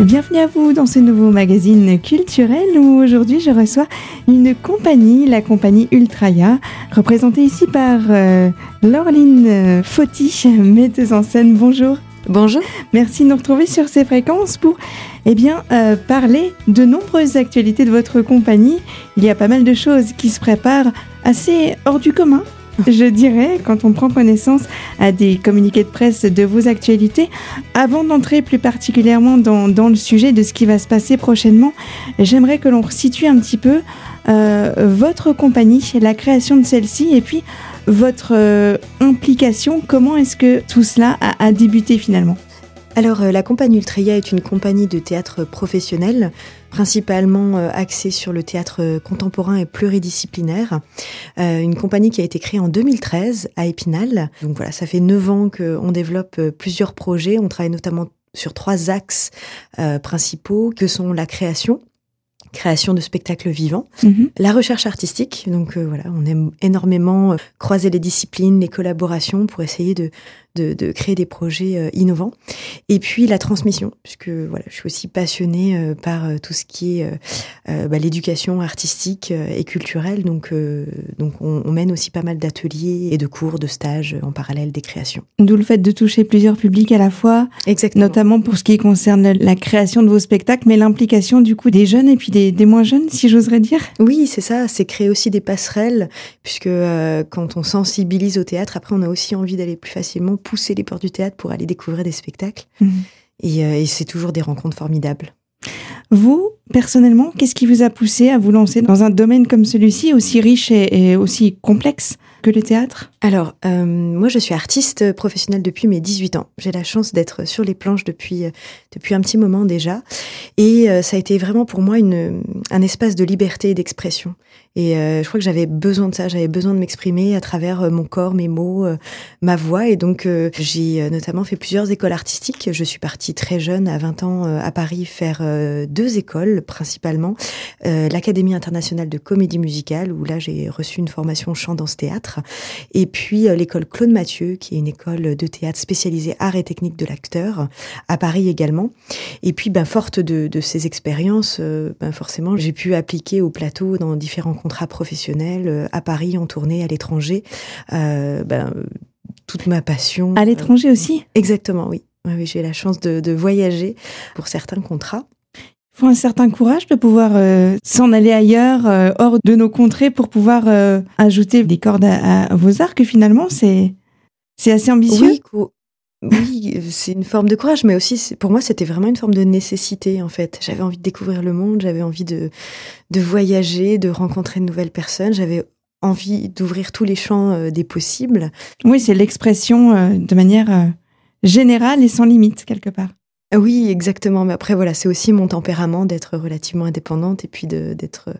Bienvenue à vous dans ce nouveau magazine culturel où aujourd'hui je reçois une compagnie, la compagnie Ultraya, représentée ici par euh, Laureline Fauti, metteuse en scène. Bonjour. Bonjour. Merci de nous retrouver sur ces fréquences pour eh bien, euh, parler de nombreuses actualités de votre compagnie. Il y a pas mal de choses qui se préparent assez hors du commun je dirais, quand on prend connaissance à des communiqués de presse de vos actualités. Avant d'entrer plus particulièrement dans, le sujet de ce qui va se passer prochainement, j'aimerais que l'on resitue un petit peu euh, votre compagnie, la création de celle-ci, et puis votre euh, implication. Comment est-ce que tout cela a débuté finalement? Alors, euh, la compagnie Ultria est une compagnie de théâtre professionnel, principalement euh, axée sur le théâtre contemporain et pluridisciplinaire. Euh, une compagnie qui a été créée en 2013 à Épinal. Donc voilà, ça fait neuf ans qu'on développe plusieurs projets. On travaille notamment sur trois axes principaux que sont la création, création de spectacles vivants, mhm. la recherche artistique. Donc voilà, on aime énormément croiser les disciplines, les collaborations pour essayer de, de, créer des projets euh, innovants. Et puis la transmission, puisque voilà, je suis aussi passionnée euh, par euh, tout ce qui est bah, l'éducation artistique et culturelle. Donc, donc on, mène aussi pas mal d'ateliers et de cours, de stages en parallèle des créations. D'où le fait de toucher plusieurs publics à la fois, Exactement. notamment pour ce qui concerne la création de vos spectacles, mais l'implication du coup des jeunes et puis des, des moins jeunes, si j'oserais dire. Oui, c'est ça. C'est créer aussi des passerelles, puisque quand on sensibilise au théâtre, après on a aussi envie d'aller plus facilement pousser les portes du théâtre pour aller découvrir des spectacles. Mhm. Euh, et, c'est toujours des rencontres formidables. Vous, personnellement, qu'est-ce qui vous a poussé à vous lancer dans un domaine comme celui-ci, aussi riche et, aussi complexe? Le théâtre? Alors, euh, moi, je suis artiste professionnelle depuis mes 18 ans. J'ai la chance d'être sur les planches depuis, euh, depuis un petit moment déjà. Et ça a été vraiment pour moi un espace de liberté et d'expression. Et euh, je crois que j'avais besoin de ça, j'avais besoin de m'exprimer à travers euh, mon corps, mes mots, euh, ma voix. Et donc j'ai notamment fait plusieurs écoles artistiques. Je suis partie très jeune, à 20 ans, à Paris, faire deux écoles principalement. L'Académie internationale de comédie musicale, où là j'ai reçu une formation chant dans ce théâtre. Et puis l'école Claude Mathieu, qui est une école de théâtre spécialisée art et technique de l'acteur, à Paris également. Et puis, ben, forte de, de ces expériences, ben, forcément, j'ai pu appliquer au plateau dans différents contrat professionnel euh, à Paris, en tournée, à l'étranger. Euh, ben, toute ma passion. À l'étranger aussi? Exactement, oui. oui J'ai la chance de, voyager pour certains contrats. Il faut un certain courage de pouvoir euh, s'en aller ailleurs, hors de nos contrées, pour pouvoir ajouter des cordes à, vos arcs. Finalement, c'est c'est assez ambitieux. Oui, oui, c'est une forme de courage, mais aussi pour moi c'était vraiment une forme de nécessité en fait. J'avais envie de découvrir le monde, j'avais envie de, de voyager, de rencontrer de nouvelles personnes, j'avais envie d'ouvrir tous les champs euh, des possibles. Oui, c'est l'expression euh, de manière euh, générale et sans limite quelque part. Oui, exactement. Mais après voilà, c'est aussi mon tempérament d'être relativement indépendante et puis d'être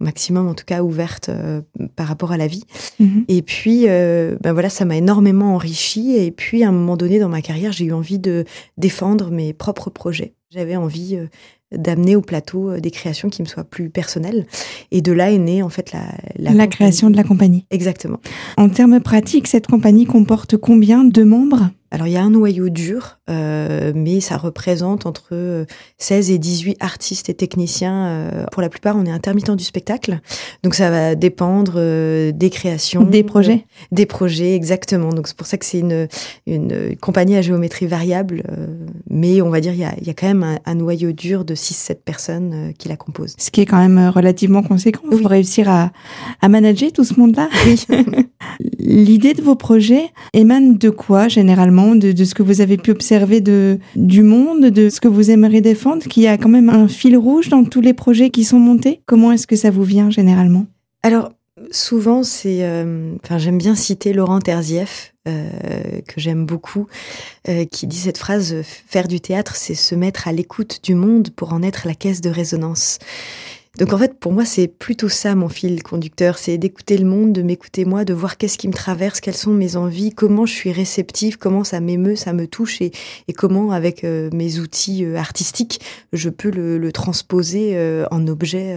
maximum en tout cas ouverte euh, par rapport à la vie. Mhm. Et puis, euh, ben voilà, ça m'a énormément enrichi. Et puis, à un moment donné dans ma carrière, j'ai eu envie de défendre mes propres projets. J'avais envie euh, d'amener au plateau des créations qui me soient plus personnelles. Et de là est née en fait la, la, la création de la compagnie. Exactement. En termes pratiques, cette compagnie comporte combien de membres? Alors il y a un noyau dur, euh, mais ça représente entre 16 et 18 artistes et techniciens. Euh, pour la plupart, on est intermittent du spectacle, donc ça va dépendre euh, des créations, des projets, des projets exactement. Donc c'est pour ça que c'est une, une compagnie à géométrie variable, mais on va dire il y a, il y a quand même un, noyau dur de 6-7 personnes qui la composent. Ce qui est quand même relativement conséquent. Il faut réussir à, à manager tout ce monde-là. Oui. L'idée de vos projets émane de quoi généralement? De, ce que vous avez pu observer de, du monde, de ce que vous aimeriez défendre, qu'il y a quand même un fil rouge dans tous les projets qui sont montés? Comment est-ce que ça vous vient généralement? Alors, souvent, c'est. Euh, j'aime bien citer Laurent Terzieff, euh, que j'aime beaucoup, euh, qui dit cette phrase Faire du théâtre, c'est se mettre à l'écoute du monde pour en être la caisse de résonance. Donc en fait, pour moi, c'est plutôt ça mon fil conducteur, c'est d'écouter le monde, de m'écouter moi, de voir qu'est-ce qui me traverse, quelles sont mes envies, comment je suis réceptive, comment ça m'émeut, ça me touche et, et comment avec euh, mes outils euh, artistiques, je peux le, le transposer euh, en objet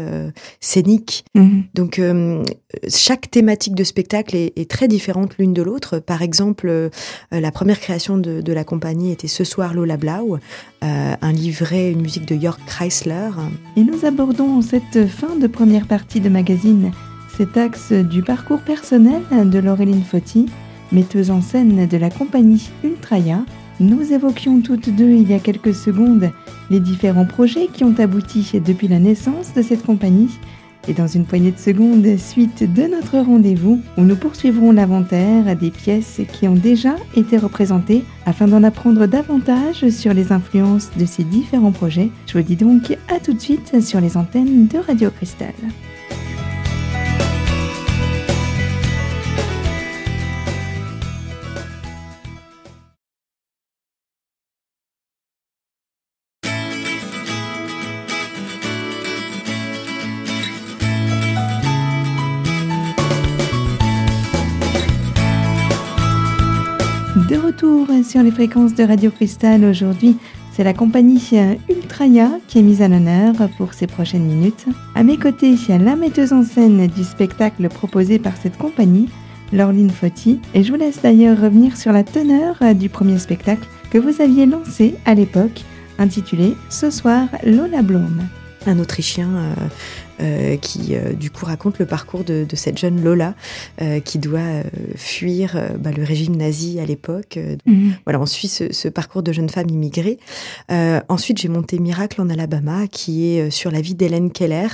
scénique. Mhm. Donc chaque thématique de spectacle est, est très différente l'une de l'autre. Par exemple, la première création de, de, la compagnie était Ce soir Lola Blau, un livret, une musique de York Chrysler. Et nous abordons cette fin de première partie de magazine cet axe du parcours personnel de Laureline Fauti, metteuse en scène de la compagnie Ultraya. Nous évoquions toutes deux il y a quelques secondes les différents projets qui ont abouti depuis la naissance de cette compagnie. Et dans une poignée de secondes, suite de notre rendez-vous, où nous poursuivrons l'inventaire des pièces qui ont déjà été représentées afin d'en apprendre davantage sur les influences de ces différents projets. Je vous dis donc à tout de suite sur les antennes de Radio Cristal. Retour sur les fréquences de Radio Cristal aujourd'hui, c'est la compagnie Ultraya qui est mise à l'honneur pour ces prochaines minutes. À mes côtés, la metteuse en scène du spectacle proposé par cette compagnie, Laureline Fauti, et je vous laisse d'ailleurs revenir sur la teneur du premier spectacle que vous aviez lancé à l'époque, intitulé Ce soir Lola Blum. Un Autrichien euh, euh, qui euh, du coup raconte le parcours de, de cette jeune Lola euh, qui doit euh, fuir bah, le régime nazi à l'époque. Mhm. Voilà, on suit ce, ce, parcours de jeune femme immigrée. ensuite, j'ai monté Miracle en Alabama, qui est sur la vie d'Hélène Keller,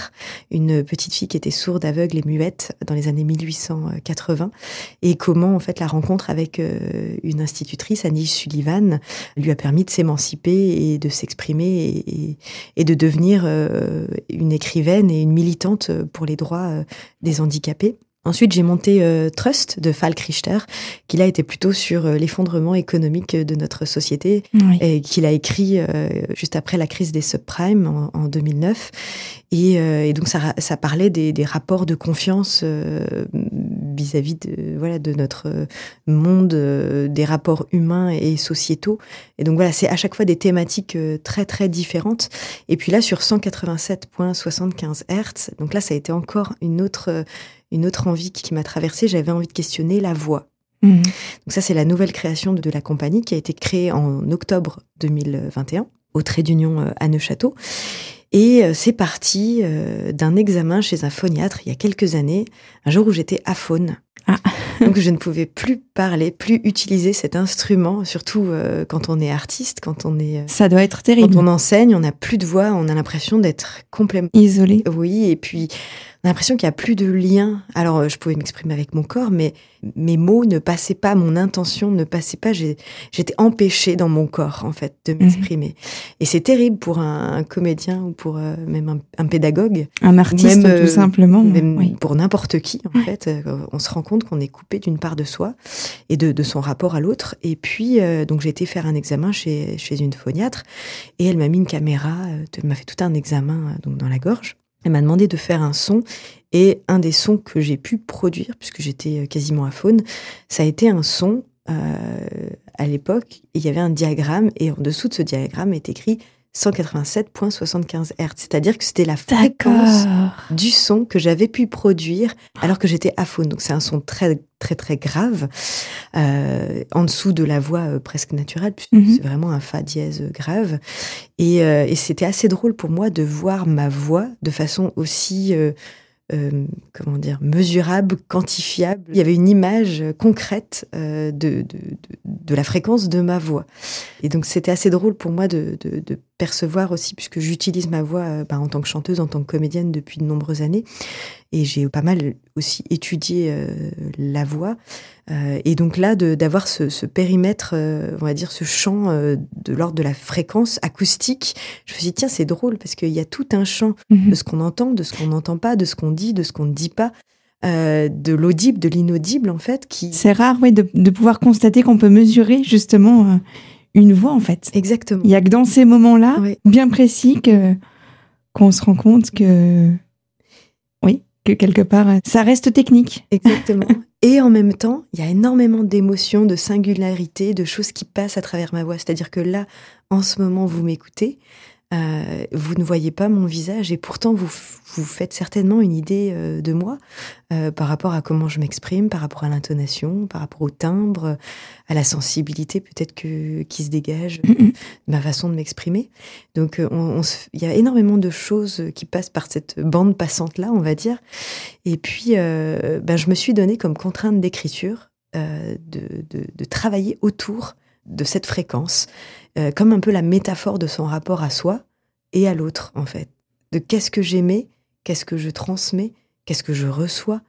une petite fille qui était sourde, aveugle et muette dans les années 1880, et comment en fait la rencontre avec une institutrice, Annie Sullivan, lui a permis de s'émanciper et de s'exprimer et, et, et, de devenir une écrivaine et une militante pour les droits euh, des handicapés. Ensuite, j'ai monté euh, Trust de Falk Richter, qui là était plutôt sur euh, l'effondrement économique de notre société, oui. et qu'il a écrit euh, juste après la crise des subprimes en, en 2009. Et, euh, et, donc ça, ça parlait des, des rapports de confiance vis-à-vis -vis de voilà de notre monde, des rapports humains et sociétaux. Et donc voilà, c'est à chaque fois des thématiques très très différentes. Et puis là sur 187.75 Hz, donc là ça a été encore une autre une autre envie qui, m'a traversée, j'avais envie de questionner la voix. Mmh. Donc ça, c'est la nouvelle création de, la compagnie qui a été créée en octobre 2021 au Trait d'Union euh, à Neuchâteau. Et euh, c'est parti euh, d'un examen chez un phoniatre il y a quelques années, un jour où j'étais aphone. Ah. Donc je ne pouvais plus parler, plus utiliser cet instrument, surtout euh, quand on est artiste, quand on est... Euh, Ça doit être terrible. Quand on enseigne, on n'a plus de voix, on a l'impression d'être complètement... Isolé. Oui, et puis on a l'impression qu'il n'y a plus de lien. Alors euh, je pouvais m'exprimer avec mon corps, mais mes mots ne passaient pas, mon intention ne passait pas. J'étais empêchée dans mon corps, en fait, de m'exprimer. Mmh. Et c'est terrible pour un, un, comédien ou pour euh, même un, un, pédagogue. Un artiste, même, tout simplement. Même oui. pour n'importe qui, en fait. On se rend compte qu'on est coupé d'une part de soi et de, son rapport à l'autre. Et puis, euh, donc, j'ai été faire un examen chez, chez une phoniatre et elle m'a mis une caméra, euh, elle m'a fait tout un examen euh, donc dans la gorge. Elle m'a demandé de faire un son et un des sons que j'ai pu produire, puisque j'étais quasiment à faune, ça a été un son à l'époque. Il y avait un diagramme et en dessous de ce diagramme est écrit 187.75 Hz, c'est-à-dire que c'était la fréquence du son que j'avais pu produire alors que j'étais aphone. Donc c'est un son très très très grave euh, en dessous de la voix euh, presque naturelle puisque mm -hmm. c'est vraiment un fa dièse grave et, euh, et c'était assez drôle pour moi de voir ma voix de façon aussi euh, comment dire, mesurable, quantifiable. Il y avait une image concrète euh, de, de, de, la fréquence de ma voix. Et donc c'était assez drôle pour moi de, de percevoir aussi, puisque j'utilise ma voix euh, bah, en tant que chanteuse, en tant que comédienne depuis de nombreuses années. Et j'ai pas mal aussi étudié la voix. Euh, et donc là, d'avoir ce, ce, périmètre, on va dire ce champ de l'ordre de la fréquence acoustique, je me suis dit, tiens, c'est drôle, parce qu'il y a tout un champ mm -hmm. de ce qu'on entend, de ce qu'on n'entend pas, de ce qu'on dit, de ce qu'on ne dit pas. Euh, de l'audible, de l'inaudible en fait. qui C'est rare, oui, de, de pouvoir constater qu'on peut mesurer justement euh, une voix en fait. Exactement. Il y a que dans ces moments-là, oui. bien précis, que qu'on se rend compte que oui, que quelque part, ça reste technique. Exactement. Et en même temps, il y a énormément d'émotions, de singularités, de choses qui passent à travers ma voix. C'est-à-dire que là, en ce moment, vous m'écoutez, euh, vous ne voyez pas mon visage et pourtant vous vous faites certainement une idée euh, de moi euh, par rapport à comment je m'exprime, par rapport à l'intonation, par rapport au timbre, à la sensibilité peut-être que qui se dégage de ma façon de m'exprimer. Donc on, il y a énormément de choses qui passent par cette bande passante là, on va dire. Et puis ben, je me suis donné comme contrainte d'écriture de, de, de travailler autour de cette fréquence, euh, comme un peu la métaphore de son rapport à soi et à l'autre, en fait. De qu'est-ce que j'aimais, qu'est-ce que je transmets, qu'est-ce que je reçois.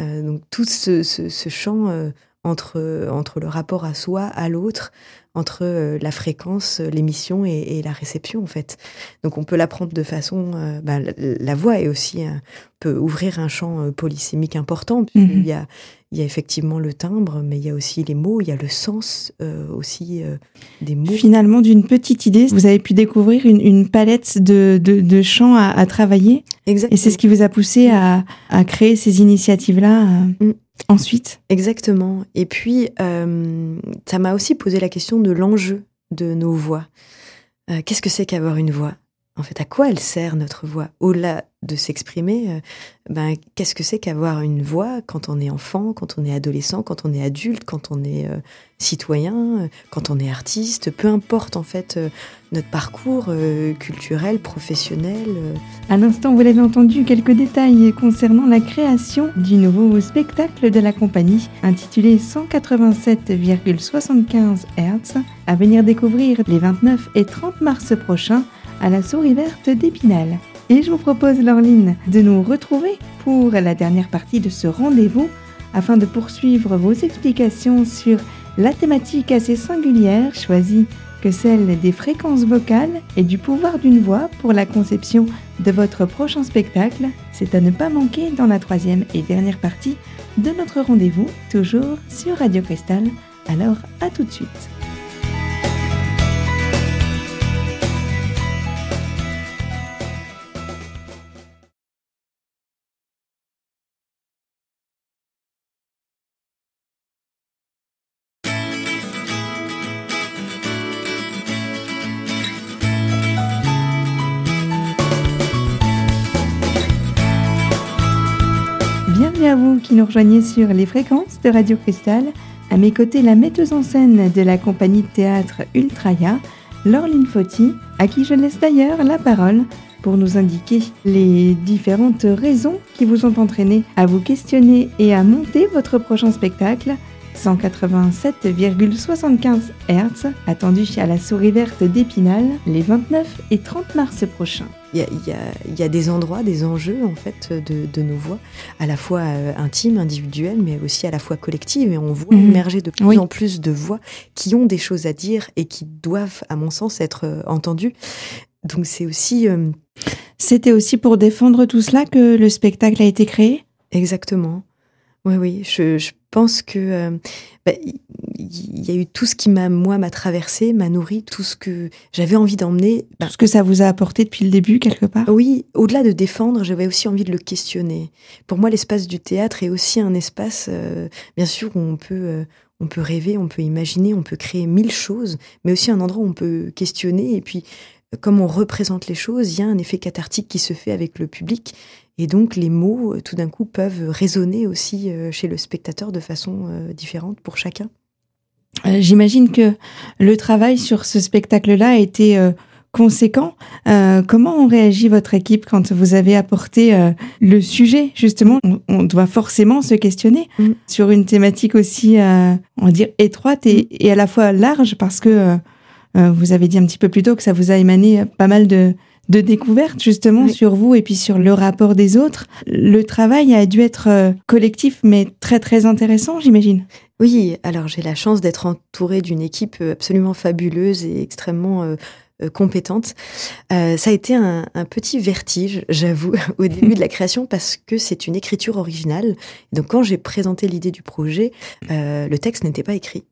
Euh, donc tout ce, champ euh, entre, entre le rapport à soi, à l'autre, entre la fréquence, l'émission et, la réception, en fait. Donc on peut l'apprendre de façon... Ben, la, voix est aussi... peut ouvrir un champ polysémique important. Mmh il y a, il y a effectivement le timbre, mais il y a aussi les mots, il y a le sens euh, aussi euh, des mots. Finalement, d'une petite idée, vous avez pu découvrir une, palette de, de, chants à, travailler. Exactement. Et c'est ce qui vous a poussé à, à créer ces initiatives-là euh, mm. Ensuite. Exactement. Et puis, ça m'a aussi posé la question de l'enjeu de nos voix. Qu'est-ce que c'est qu'avoir une voix? En fait, à quoi elle sert notre voix? Au-delà de s'exprimer, euh, ben, qu'est-ce que c'est qu'avoir une voix quand on est enfant, quand on est adolescent, quand on est adulte, quand on est euh, citoyen, euh, quand on est artiste, peu importe en fait notre parcours culturel, professionnel. À l'instant, vous l'avez entendu, quelques détails concernant la création du nouveau spectacle de la compagnie intitulé 187,75 Hz à venir découvrir les 29 et 30 mars prochains à la souris verte d'Épinal. Et je vous propose, Laureline, de nous retrouver pour la dernière partie de ce rendez-vous afin de poursuivre vos explications sur la thématique assez singulière choisie que celle des fréquences vocales et du pouvoir d'une voix pour la conception de votre prochain spectacle. C'est à ne pas manquer dans la troisième et dernière partie de notre rendez-vous, toujours sur Radio Cristal. Alors à tout de suite. À vous qui nous rejoignez sur les fréquences de Radio Cristal. À mes côtés, la metteuse en scène de la compagnie de théâtre Ultraya, Laureline Fauti, à qui je laisse d'ailleurs la parole pour nous indiquer les différentes raisons qui vous ont entraîné à vous questionner et à monter votre prochain spectacle 187,75 Hz, attendu à la souris verte d'Épinal les 29 et 30 mars prochains. Il y, a, des endroits, des enjeux en fait de, nos voix, à la fois euh, intimes, individuelles, mais aussi à la fois collectives. Et on voit mhm. émerger de plus en plus de voix qui ont des choses à dire et qui doivent, à mon sens, être euh, entendues. Donc c'est aussi... Euh, C'était aussi pour défendre tout cela que le spectacle a été créé? Exactement. Oui, oui, je, je pense que euh, bah, il y a eu tout ce qui m'a moi m'a traversé, m'a nourri, tout ce que j'avais envie d'emmener. Tout ce que ça vous a apporté depuis le début quelque part? Oui, au-delà de défendre, j'avais aussi envie de le questionner. Pour moi, l'espace du théâtre est aussi un espace, euh, bien sûr, où on peut euh, on peut rêver, on peut imaginer, on peut créer mille choses, mais aussi un endroit où on peut questionner et puis comme on représente les choses, il y a un effet cathartique qui se fait avec le public et donc les mots, euh, tout d'un coup, peuvent résonner aussi euh, chez le spectateur de façon euh, différente pour chacun. J'imagine que le travail sur ce spectacle-là a été conséquent. comment on réagit votre équipe quand vous avez apporté le sujet? Justement, on, doit forcément se questionner mm. sur une thématique aussi, on va dire, étroite et, et, à la fois large, parce que vous avez dit un petit peu plus tôt que ça vous a émané pas mal de, de découverte justement sur vous et puis sur le rapport des autres. Le travail a dû être euh, collectif mais très très intéressant, j'imagine. Oui, alors j'ai la chance d'être entourée d'une équipe euh, absolument fabuleuse et extrêmement euh, compétente. ça a été un, petit vertige, j'avoue, au début de la création parce que c'est une écriture originale. Donc quand j'ai présenté l'idée du projet, le texte n'était pas écrit.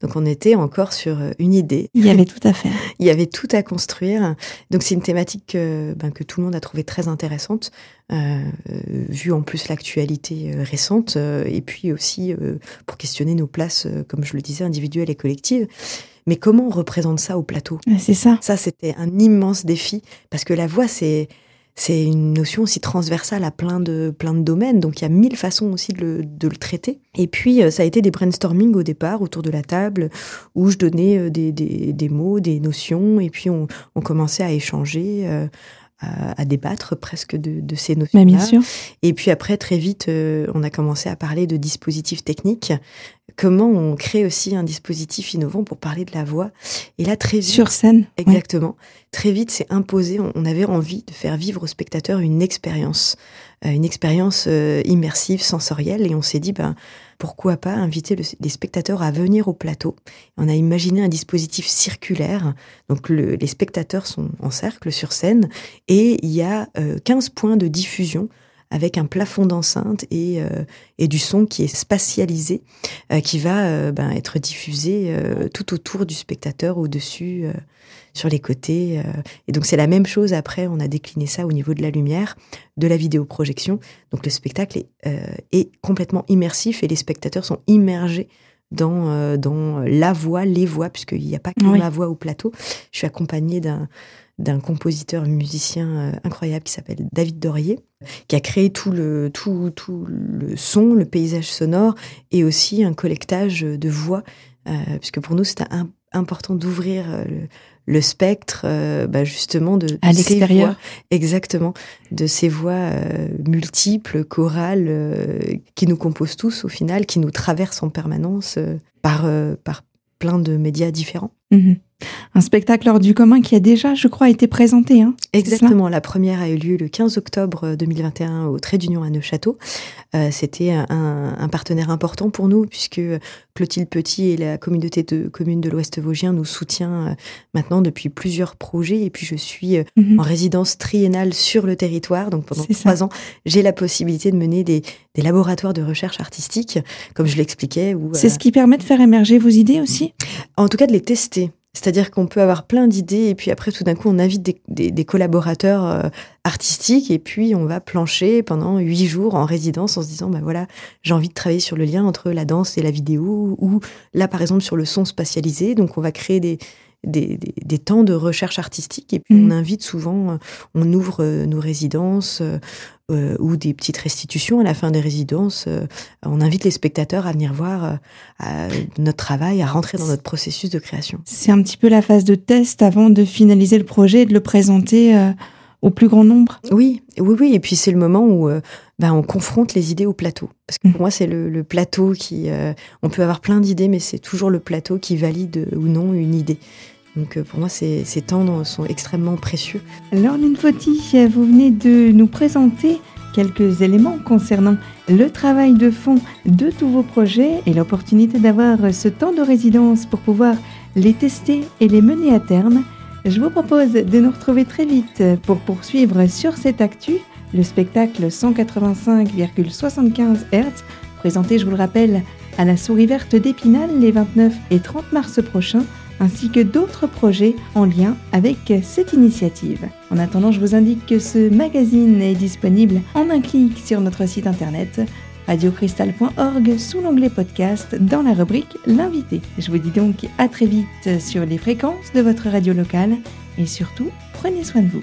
Donc on était encore sur euh, une idée. Il y avait tout à faire. Il y avait tout à construire. Donc c'est une thématique que, ben, que tout le monde a trouvé très intéressante, euh, vu en plus l'actualité euh, récente, euh, et puis aussi euh, pour questionner nos places, comme je le disais, individuelles et collectives. Mais comment on représente ça au plateau? C'est ça. Ça, c'était un immense défi, parce que la voix, c'est c'est une notion aussi transversale à plein de, plein de domaines, donc il y a mille façons aussi de le, de le traiter. Et puis, euh, ça a été des brainstorming au départ, autour de la table, où je donnais euh, des, des, mots, des notions, et puis on, on commençait à échanger, euh, à, à, débattre presque de, de ces notions-là. bien sûr. Et puis après, très vite, euh, on a commencé à parler de dispositifs techniques. Comment on crée aussi un dispositif innovant pour parler de la voix. Et là, très vite. Sur scène. Exactement. Ouais. Très vite, c'est imposé. On avait envie de faire vivre aux spectateurs une expérience, une expérience euh, immersive, sensorielle. Et on s'est dit, ben, pourquoi pas inviter le, les spectateurs à venir au plateau. On a imaginé un dispositif circulaire. Donc le, les spectateurs sont en cercle sur scène et il y a euh, 15 points de diffusion avec un plafond d'enceinte et, euh, et du son qui est spatialisé, euh, qui va euh, ben, être diffusé tout autour du spectateur, au-dessus, sur les côtés. Et donc c'est la même chose après, on a décliné ça au niveau de la lumière, de la vidéoprojection. Donc le spectacle est, est complètement immersif et les spectateurs sont immergés dans, euh, dans la voix, les voix, puisqu'il n'y a pas que Oui. ma voix au plateau. Je suis accompagnée d'un d'un compositeur musicien euh, incroyable qui s'appelle David Dorier, qui a créé tout le, tout, tout le son, le paysage sonore et aussi un collectage de voix, euh, puisque pour nous c'était important d'ouvrir euh, le, le spectre euh, bah, justement de, de À ces l'extérieur. voix, exactement, de ces voix euh, multiples, chorales, qui nous composent tous au final, qui nous traversent en permanence par, par plein de médias différents. Mhm. Un spectacle hors du commun qui a déjà, je crois, été présenté. Hein, Exactement. La première a eu lieu le 15 octobre 2021 au Trait d'Union à Neuchâteau. Euh, C'était un, un partenaire important pour nous puisque Clotilde Petit et la communauté de communes de l'Ouest Vosgien nous soutient euh, maintenant depuis plusieurs projets. Et puis je suis euh, Mhm. en résidence triennale sur le territoire. Donc pendant ça. trois ans, j'ai la possibilité de mener des, des laboratoires de recherche artistique, comme je l'expliquais. C'est euh, ce qui permet de faire émerger vos idées aussi? En tout cas de les tester. C'est-à-dire qu'on peut avoir plein d'idées et puis après tout d'un coup on invite des, des- des collaborateurs euh, artistiques et puis on va plancher pendant huit jours en résidence en se disant bah voilà j'ai envie de travailler sur le lien entre la danse et la vidéo ou là par exemple sur le son spatialisé donc on va créer des des, des- des temps de recherche artistique et puis on invite souvent, euh, on ouvre euh, nos résidences euh, ou des petites restitutions à la fin des résidences. euh, on invite les spectateurs à venir voir euh, à notre travail, à rentrer dans notre processus de création. C'est un petit peu la phase de test avant de finaliser le projet et de le présenter au plus grand nombre. Oui, oui, oui. Et puis c'est le moment où euh, ben, on confronte les idées au plateau. Parce que pour moi, c'est le, le plateau qui. euh, on peut avoir plein d'idées, mais c'est toujours le plateau qui valide ou non une idée. Donc euh, pour moi, ces, temps sont extrêmement précieux. Laureline Fauti, vous venez de nous présenter quelques éléments concernant le travail de fond de tous vos projets et l'opportunité d'avoir ce temps de résidence pour pouvoir les tester et les mener à terme. Je vous propose de nous retrouver très vite pour poursuivre sur cette actu le spectacle 185,75 Hz, présenté, je vous le rappelle, à la Souris Verte d'Épinal les 29 et 30 mars prochains ainsi que d'autres projets en lien avec cette initiative. En attendant, je vous indique que ce magazine est disponible en un clic sur notre site internet radiocristal.org sous l'onglet podcast dans la rubrique L'invité. Je vous dis donc à très vite sur les fréquences de votre radio locale et surtout, prenez soin de vous.